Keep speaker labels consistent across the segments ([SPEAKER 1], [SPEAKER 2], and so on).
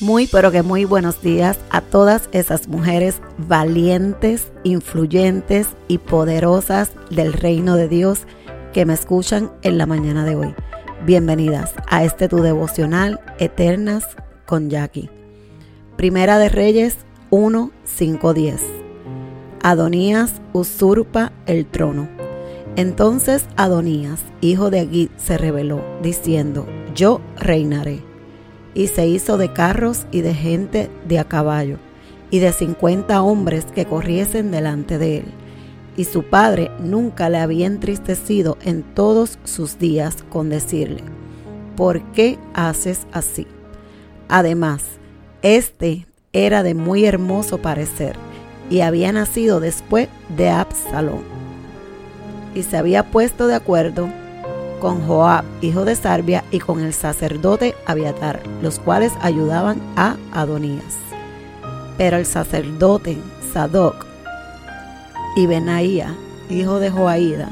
[SPEAKER 1] Muy pero que muy buenos días a todas esas mujeres valientes, influyentes y poderosas del reino de Dios que me escuchan en la mañana de hoy. Bienvenidas a este tu devocional Eternas con Jackie. Primera de Reyes 1, 5, 10. Adonías usurpa el trono. Entonces Adonías, hijo de Agit, se rebeló, diciendo, yo reinaré y se hizo de carros y de gente de a caballo, y de cincuenta hombres que corriesen delante de él. Y su padre nunca le había entristecido en todos sus días con decirle, ¿por qué haces así? Además, este era de muy hermoso parecer, y había nacido después de Absalón. Y se había puesto de acuerdo con Joab, hijo de Sarbia, y con el sacerdote Abiatar, los cuales ayudaban a Adonías. Pero el sacerdote Sadoc y Benaía, hijo de Joaída,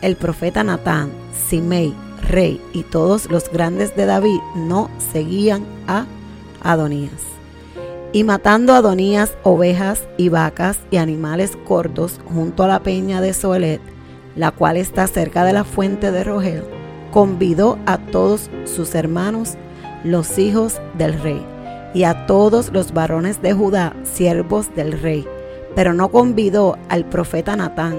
[SPEAKER 1] el profeta Natán, Simei, rey, y todos los grandes de David no seguían a Adonías. Y matando a Adonías ovejas y vacas y animales cortos junto a la peña de Soelet, la cual está cerca de la fuente de Rogel, convidó a todos sus hermanos, los hijos del rey, y a todos los varones de Judá, siervos del rey, pero no convidó al profeta Natán,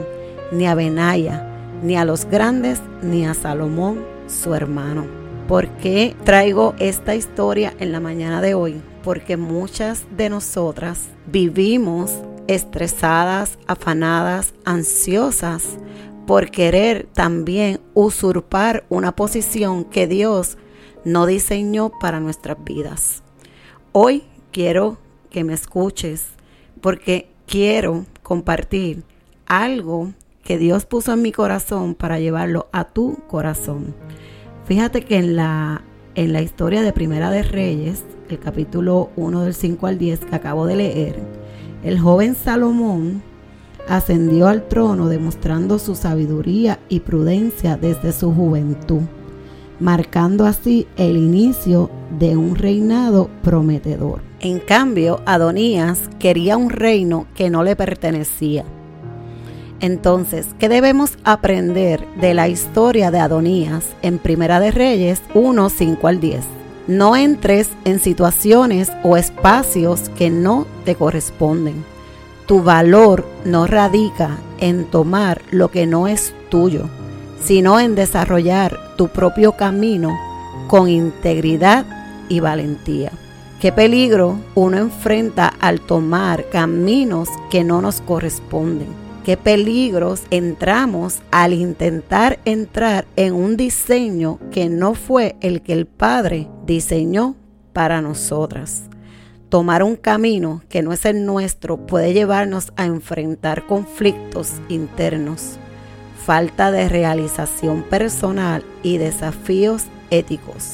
[SPEAKER 1] ni a Benaya, ni a los grandes, ni a Salomón, su hermano. ¿Por qué traigo esta historia en la mañana de hoy? Porque muchas de nosotras vivimos estresadas, afanadas, ansiosas por querer también usurpar una posición que Dios no diseñó para nuestras vidas. Hoy quiero que me escuches porque quiero compartir algo que Dios puso en mi corazón para llevarlo a tu corazón. Fíjate que en la, en la historia de Primera de Reyes, el capítulo 1 del 5 al 10 que acabo de leer, el joven Salomón ascendió al trono demostrando su sabiduría y prudencia desde su juventud, marcando así el inicio de un reinado prometedor. En cambio, Adonías quería un reino que no le pertenecía. Entonces, ¿qué debemos aprender de la historia de Adonías en Primera de Reyes 1, 5 al 10? No entres en situaciones o espacios que no te corresponden tu valor no radica en tomar lo que no es tuyo, sino en desarrollar tu propio camino con integridad y valentía. Qué peligro uno enfrenta al tomar caminos que no nos corresponden. Qué peligros entramos al intentar entrar en un diseño que no fue el que el Padre diseñó para nosotras. Tomar un camino que no es el nuestro puede llevarnos a enfrentar conflictos internos, falta de realización personal y desafíos éticos.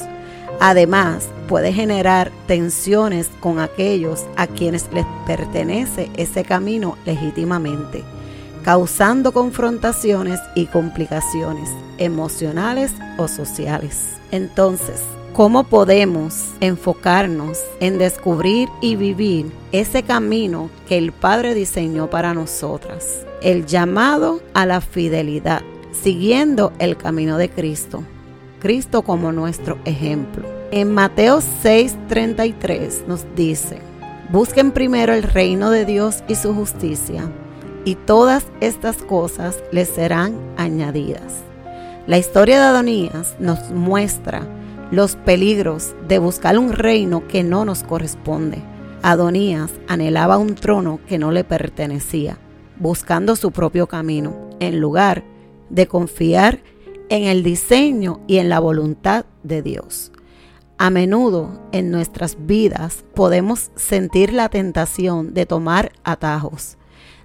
[SPEAKER 1] Además, puede generar tensiones con aquellos a quienes les pertenece ese camino legítimamente, causando confrontaciones y complicaciones emocionales o sociales. Entonces, ¿Cómo podemos enfocarnos en descubrir y vivir ese camino que el Padre diseñó para nosotras? El llamado a la fidelidad, siguiendo el camino de Cristo. Cristo como nuestro ejemplo. En Mateo 6:33 nos dice, busquen primero el reino de Dios y su justicia, y todas estas cosas les serán añadidas. La historia de Adonías nos muestra los peligros de buscar un reino que no nos corresponde. Adonías anhelaba un trono que no le pertenecía, buscando su propio camino, en lugar de confiar en el diseño y en la voluntad de Dios. A menudo en nuestras vidas podemos sentir la tentación de tomar atajos,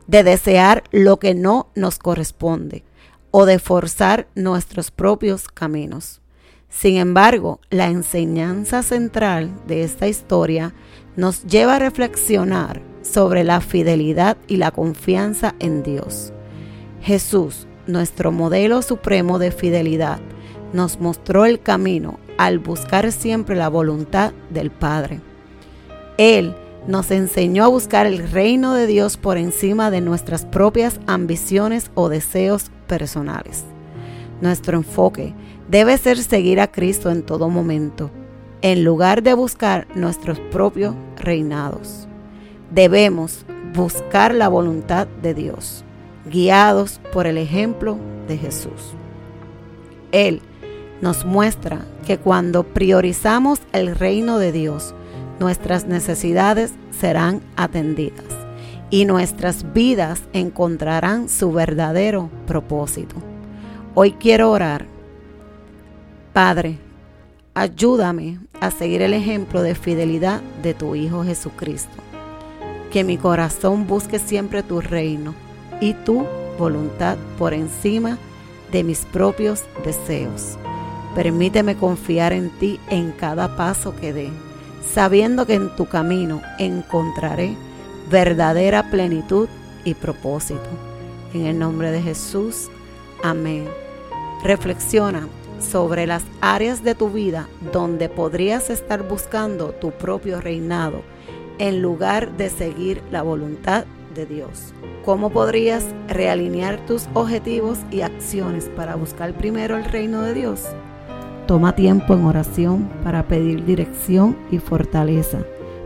[SPEAKER 1] de desear lo que no nos corresponde o de forzar nuestros propios caminos. Sin embargo, la enseñanza central de esta historia nos lleva a reflexionar sobre la fidelidad y la confianza en Dios. Jesús, nuestro modelo supremo de fidelidad, nos mostró el camino al buscar siempre la voluntad del Padre. Él nos enseñó a buscar el reino de Dios por encima de nuestras propias ambiciones o deseos personales. Nuestro enfoque debe ser seguir a Cristo en todo momento, en lugar de buscar nuestros propios reinados. Debemos buscar la voluntad de Dios, guiados por el ejemplo de Jesús. Él nos muestra que cuando priorizamos el reino de Dios, nuestras necesidades serán atendidas y nuestras vidas encontrarán su verdadero propósito. Hoy quiero orar. Padre, ayúdame a seguir el ejemplo de fidelidad de tu Hijo Jesucristo. Que mi corazón busque siempre tu reino y tu voluntad por encima de mis propios deseos. Permíteme confiar en ti en cada paso que dé sabiendo que en tu camino encontraré verdadera plenitud y propósito. En el nombre de Jesús, amén. Reflexiona sobre las áreas de tu vida donde podrías estar buscando tu propio reinado en lugar de seguir la voluntad de Dios. ¿Cómo podrías realinear tus objetivos y acciones para buscar primero el reino de Dios? Toma tiempo en oración para pedir dirección y fortaleza,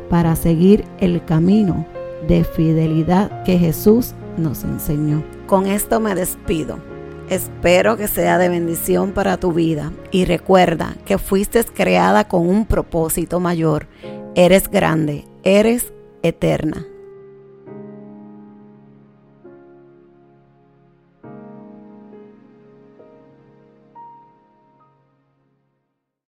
[SPEAKER 1] para seguir el camino de fidelidad que Jesús nos enseñó. Con esto me despido. Espero que sea de bendición para tu vida y recuerda que fuiste creada con un propósito mayor. Eres grande, eres eterna.